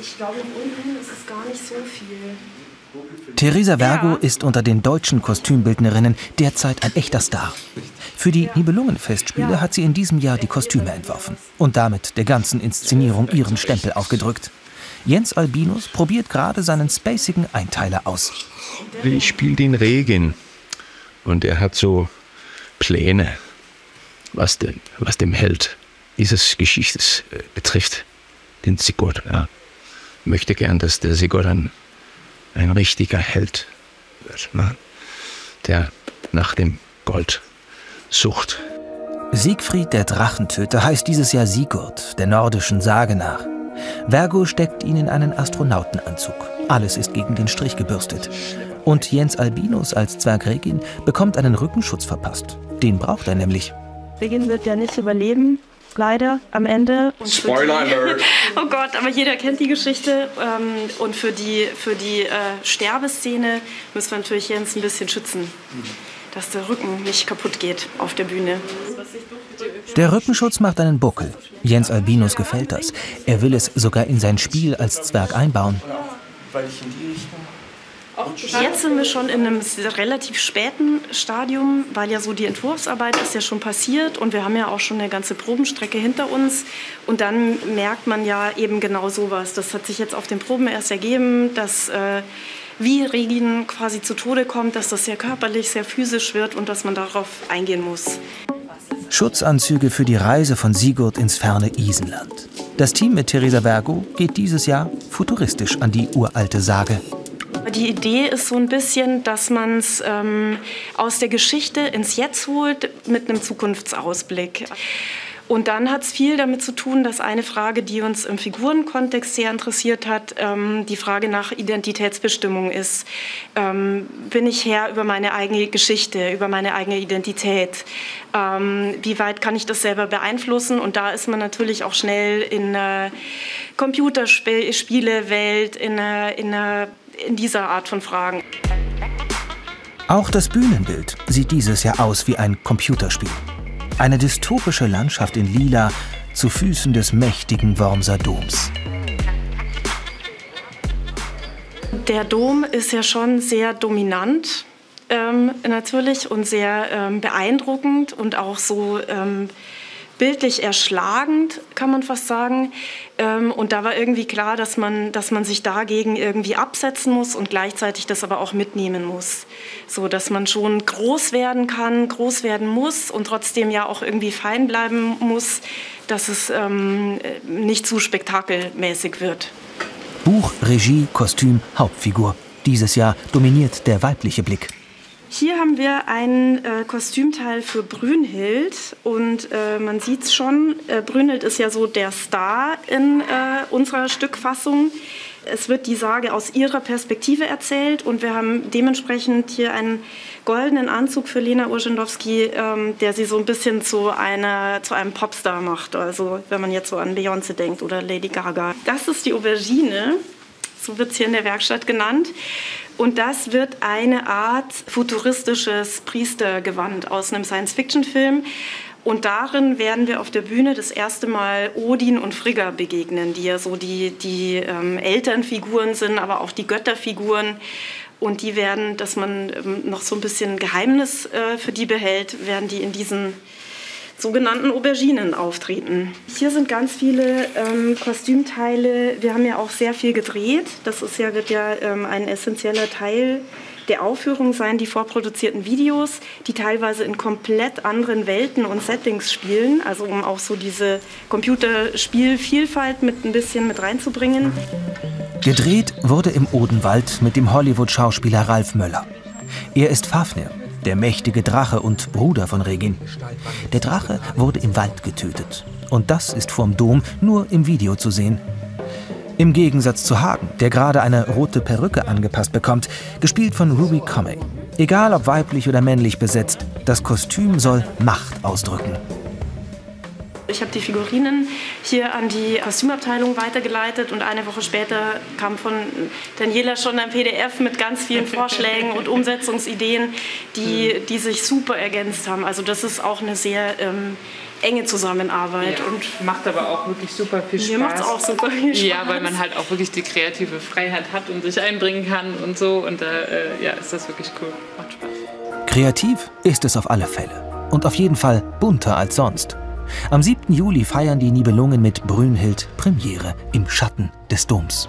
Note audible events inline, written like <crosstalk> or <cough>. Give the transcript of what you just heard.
Ich glaube, unten ist es gar nicht so viel. Theresa Vergo ist unter den deutschen Kostümbildnerinnen derzeit ein echter Star. Für die Nibelungenfestspiele hat sie in diesem Jahr die Kostüme entworfen und damit der ganzen Inszenierung ihren Stempel aufgedrückt. Jens Albinus probiert gerade seinen spacigen Einteiler aus. Ich spiele den Regen und er hat so Pläne, was, den, was dem Held dieses Geschichtes äh, betrifft, den Sigurd. Ja. Möchte gern, dass der Sigurd ein ein richtiger Held wird, ne? der nach dem Gold sucht. Siegfried der Drachentöter heißt dieses Jahr Sigurd, der nordischen Sage nach. Vergo steckt ihn in einen Astronautenanzug. Alles ist gegen den Strich gebürstet. Und Jens Albinus als Zwergregin bekommt einen Rückenschutz verpasst. Den braucht er nämlich. Regin wird ja nicht überleben leider am Ende. Spoiler Alert! <laughs> oh Gott, aber jeder kennt die Geschichte. Ähm, und für die, für die äh, Sterbeszene müssen wir natürlich Jens ein bisschen schützen, dass der Rücken nicht kaputt geht auf der Bühne. Der Rückenschutz macht einen Buckel. Jens Albinus gefällt das. Er will es sogar in sein Spiel als Zwerg einbauen. Weil ich in die Richtung Jetzt sind wir schon in einem relativ späten Stadium, weil ja so die Entwurfsarbeit ist ja schon passiert und wir haben ja auch schon eine ganze Probenstrecke hinter uns. Und dann merkt man ja eben genau sowas. Das hat sich jetzt auf den Proben erst ergeben, dass äh, wie Regin quasi zu Tode kommt, dass das sehr körperlich, sehr physisch wird und dass man darauf eingehen muss. Schutzanzüge für die Reise von Sigurd ins ferne Isenland. Das Team mit Theresa Vergo geht dieses Jahr futuristisch an die uralte Sage. Die Idee ist so ein bisschen, dass man es ähm, aus der Geschichte ins Jetzt holt mit einem Zukunftsausblick. Und dann hat es viel damit zu tun, dass eine Frage, die uns im Figurenkontext sehr interessiert hat, ähm, die Frage nach Identitätsbestimmung ist. Ähm, bin ich Herr über meine eigene Geschichte, über meine eigene Identität? Ähm, wie weit kann ich das selber beeinflussen? Und da ist man natürlich auch schnell in einer Computerspielewelt, in einer, in einer in dieser Art von Fragen. Auch das Bühnenbild sieht dieses Jahr aus wie ein Computerspiel. Eine dystopische Landschaft in Lila zu Füßen des mächtigen Wormser Doms. Der Dom ist ja schon sehr dominant ähm, natürlich und sehr ähm, beeindruckend und auch so ähm, bildlich erschlagend, kann man fast sagen. Ähm, und da war irgendwie klar, dass man, dass man sich dagegen irgendwie absetzen muss und gleichzeitig das aber auch mitnehmen muss. So dass man schon groß werden kann, groß werden muss und trotzdem ja auch irgendwie fein bleiben muss, dass es ähm, nicht zu spektakelmäßig wird. Buch, Regie, Kostüm, Hauptfigur. Dieses Jahr dominiert der weibliche Blick. Hier haben wir ein äh, Kostümteil für Brünhild und äh, man sieht es schon, äh, Brünhild ist ja so der Star in äh, unserer Stückfassung. Es wird die Sage aus ihrer Perspektive erzählt und wir haben dementsprechend hier einen goldenen Anzug für Lena Urschendowski, ähm, der sie so ein bisschen zu, einer, zu einem Popstar macht. Also wenn man jetzt so an Beyoncé denkt oder Lady Gaga. Das ist die Aubergine, so wird es hier in der Werkstatt genannt. Und das wird eine Art futuristisches Priestergewand aus einem Science-Fiction-Film. Und darin werden wir auf der Bühne das erste Mal Odin und Frigga begegnen, die ja so die, die ähm, Elternfiguren sind, aber auch die Götterfiguren. Und die werden, dass man ähm, noch so ein bisschen Geheimnis äh, für die behält, werden die in diesen sogenannten Auberginen auftreten. Hier sind ganz viele ähm, Kostümteile. Wir haben ja auch sehr viel gedreht. Das ist ja, wird ja ähm, ein essentieller Teil der Aufführung sein, die vorproduzierten Videos, die teilweise in komplett anderen Welten und Settings spielen, also um auch so diese Computerspielvielfalt mit ein bisschen mit reinzubringen. Gedreht wurde im Odenwald mit dem Hollywood-Schauspieler Ralf Möller. Er ist Fafnir, der mächtige Drache und Bruder von Regin. Der Drache wurde im Wald getötet. Und das ist vorm Dom nur im Video zu sehen. Im Gegensatz zu Hagen, der gerade eine rote Perücke angepasst bekommt, gespielt von Ruby Comey. Egal ob weiblich oder männlich besetzt, das Kostüm soll Macht ausdrücken. Ich habe die Figurinen hier an die Kostümabteilung weitergeleitet und eine Woche später kam von Daniela schon ein PDF mit ganz vielen Vorschlägen und <laughs> Umsetzungsideen, die, die sich super ergänzt haben. Also das ist auch eine sehr ähm, enge Zusammenarbeit. Ja, und macht aber auch wirklich super viel Spaß. Mir macht es auch super viel Spaß. Ja, weil man halt auch wirklich die kreative Freiheit hat und sich einbringen kann und so. Und da äh, ja, ist das wirklich cool. Macht Spaß. Kreativ ist es auf alle Fälle. Und auf jeden Fall bunter als sonst. Am 7. Juli feiern die Nibelungen mit Brünnhild Premiere im Schatten des Doms.